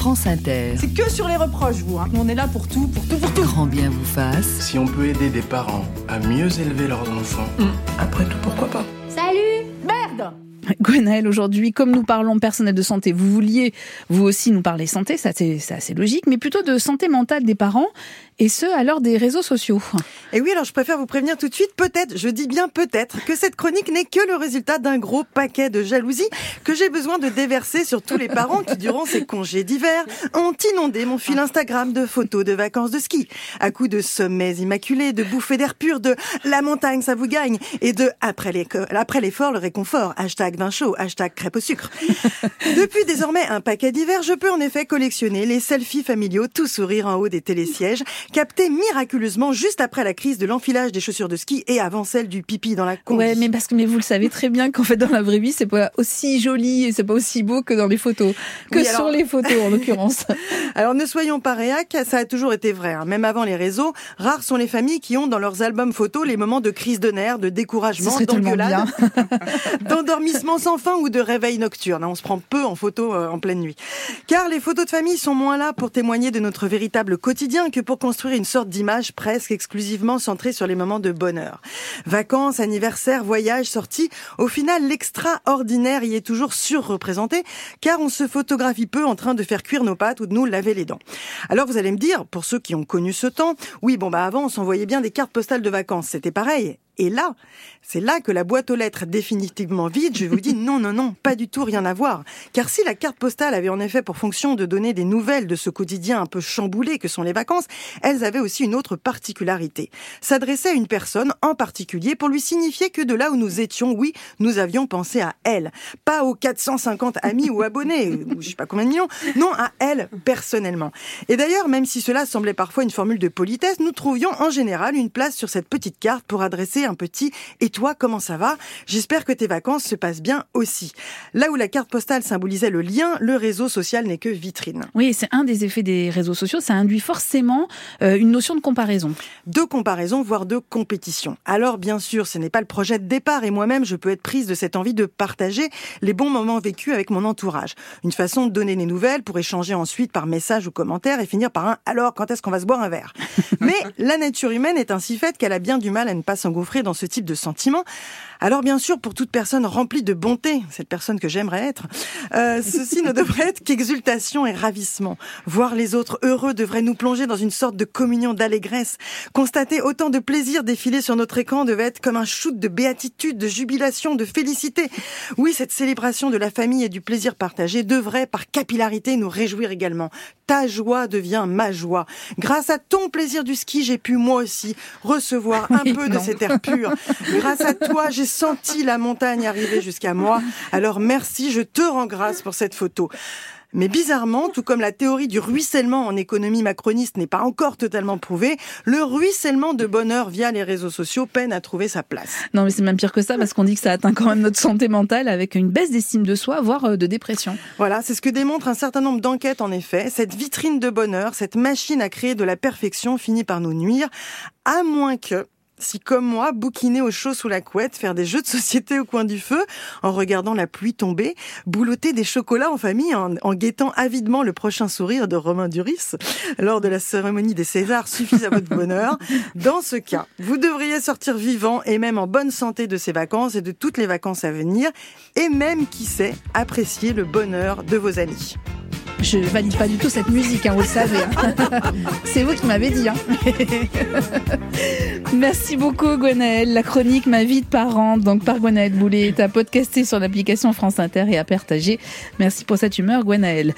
France Inter. C'est que sur les reproches, vous. Hein. On est là pour tout, pour tout, pour tout. Grand bien vous fasse. Si on peut aider des parents à mieux élever leurs enfants, après tout, pourquoi pas? Salut Merde Gwenaël, aujourd'hui, comme nous parlons personnel de santé, vous vouliez vous aussi nous parler santé, ça c'est assez logique, mais plutôt de santé mentale des parents, et ce à l'heure des réseaux sociaux. Et oui, alors je préfère vous prévenir tout de suite, peut-être, je dis bien peut-être, que cette chronique n'est que le résultat d'un gros paquet de jalousie que j'ai besoin de déverser sur tous les parents qui, durant ces congés d'hiver, ont inondé mon fil Instagram de photos de vacances de ski, à coups de sommets immaculés, de bouffées d'air pur, de la montagne, ça vous gagne, et de après l'effort, le réconfort, hashtag vin chaud, hashtag crêpe au sucre. Depuis désormais un paquet d'hiver, je peux en effet collectionner les selfies familiaux tout sourire en haut des télésièges, captés miraculeusement juste après la crise de l'enfilage des chaussures de ski et avant celle du pipi dans la combi. Ouais, mais parce que mais vous le savez très bien qu'en fait dans la vraie vie c'est pas aussi joli et c'est pas aussi beau que dans les photos, que Oui, sur les photos en l'occurrence. Alors ne soyons pas réac, ça a toujours été vrai. hein. Même avant les réseaux, rares sont les familles qui ont dans leurs albums photos les moments de crise de nerfs, de découragement, d'engueulade, bien. sans fin ou de réveil nocturne. hein. On se prend peu en photo euh, en pleine nuit. Car les photos de famille sont moins là pour témoigner de notre véritable quotidien que pour construire une sorte d'image presque exclusivement centrée sur les moments de bonheur. Vacances, anniversaires, voyages, sorties, au final l'extraordinaire y est toujours surreprésenté car on se photographie peu en train de faire cuire nos pâtes ou de nous laver les dents. Alors vous allez me dire, pour ceux qui ont connu ce temps, oui bon bah avant on s'envoyait bien des cartes postales de vacances, c'était pareil. Et là, c'est là que la boîte aux lettres définitivement vide, je vous dis non, non, non, pas du tout rien à voir. Car si la carte postale avait en effet pour fonction de donner des nouvelles de ce quotidien un peu chamboulé que sont les vacances, elles avaient aussi une autre particularité. S'adresser à une personne en particulier pour lui signifier que de là où nous étions, oui, nous avions pensé à elle. Pas aux 450 amis ou abonnés, ou je sais pas combien de millions, non, à elle personnellement. Et d'ailleurs, même si cela semblait parfois une formule de politesse, nous trouvions en général une place sur cette petite carte pour adresser un petit « Et toi, comment ça va? J'espère que tes vacances se passent bien aussi ». Là où la carte postale symbolisait le lien, le réseau social n'est que vitrine. Oui, c'est un des effets des réseaux sociaux, ça induit forcément euh, une notion de comparaison. de comparaison, voire de compétition. Alors, bien sûr, ce n'est pas le projet de départ et moi-même, je peux être prise de cette envie de partager les bons moments vécus avec mon entourage. Une façon de donner des nouvelles pour échanger ensuite par message ou commentaire et finir par un alors quand est-ce qu'on va se boire un verre? Mais la nature humaine est ainsi faite qu'elle a bien du mal à ne pas s'engouffrer dans ce type de sentiments. Alors bien sûr, pour toute personne remplie de bonté, cette personne que j'aimerais être, euh, ceci ne devrait être qu'exultation et ravissement. Voir les autres heureux devrait nous plonger dans une sorte de communion d'allégresse. Constater autant de plaisir défiler sur notre écran devait être comme un shoot de béatitude, de jubilation, de félicité. Oui, cette célébration de la famille et du plaisir partagé devrait, par capillarité, nous réjouir également. Ta joie devient ma joie. Grâce à ton plaisir du ski, j'ai pu moi aussi recevoir un Oui, peu de cet air pur. Grâce à toi, j'ai senti la montagne arriver jusqu'à moi. Alors merci, je te rends grâce pour cette photo. Mais bizarrement, tout comme la théorie du ruissellement en économie macroniste n'est pas encore totalement prouvée, le ruissellement de bonheur via les réseaux sociaux peine à trouver sa place. Non, mais c'est même pire que ça parce qu'on dit que ça atteint quand même notre santé mentale avec une baisse d'estime de soi, voire euh, de dépression. Voilà, c'est ce que démontre un certain nombre d'enquêtes en effet. Cette vitrine de bonheur, cette machine à créer de la perfection finit par nous nuire, à moins que si comme moi, bouquiner au chaud sous la couette, faire des jeux de société au coin du feu, en regardant la pluie tomber, boulotter des chocolats en famille, en, en guettant avidement le prochain sourire de Romain Duris lors de la cérémonie des Césars suffisent à votre bonheur. Dans ce cas, vous devriez sortir vivant et même en bonne santé de ces vacances et de toutes les vacances à venir, et même, qui sait, apprécier le bonheur de vos amis. Je valide pas du tout cette musique, hein, vous le savez. hein. C'est vous qui m'avez dit. hein. Merci beaucoup Gwenaëlle. La chronique Ma vie de parent, donc par Gwenaëlle Boulet, est à podcaster sur l'application France Inter et à partager. Merci pour cette humeur Gwenaëlle.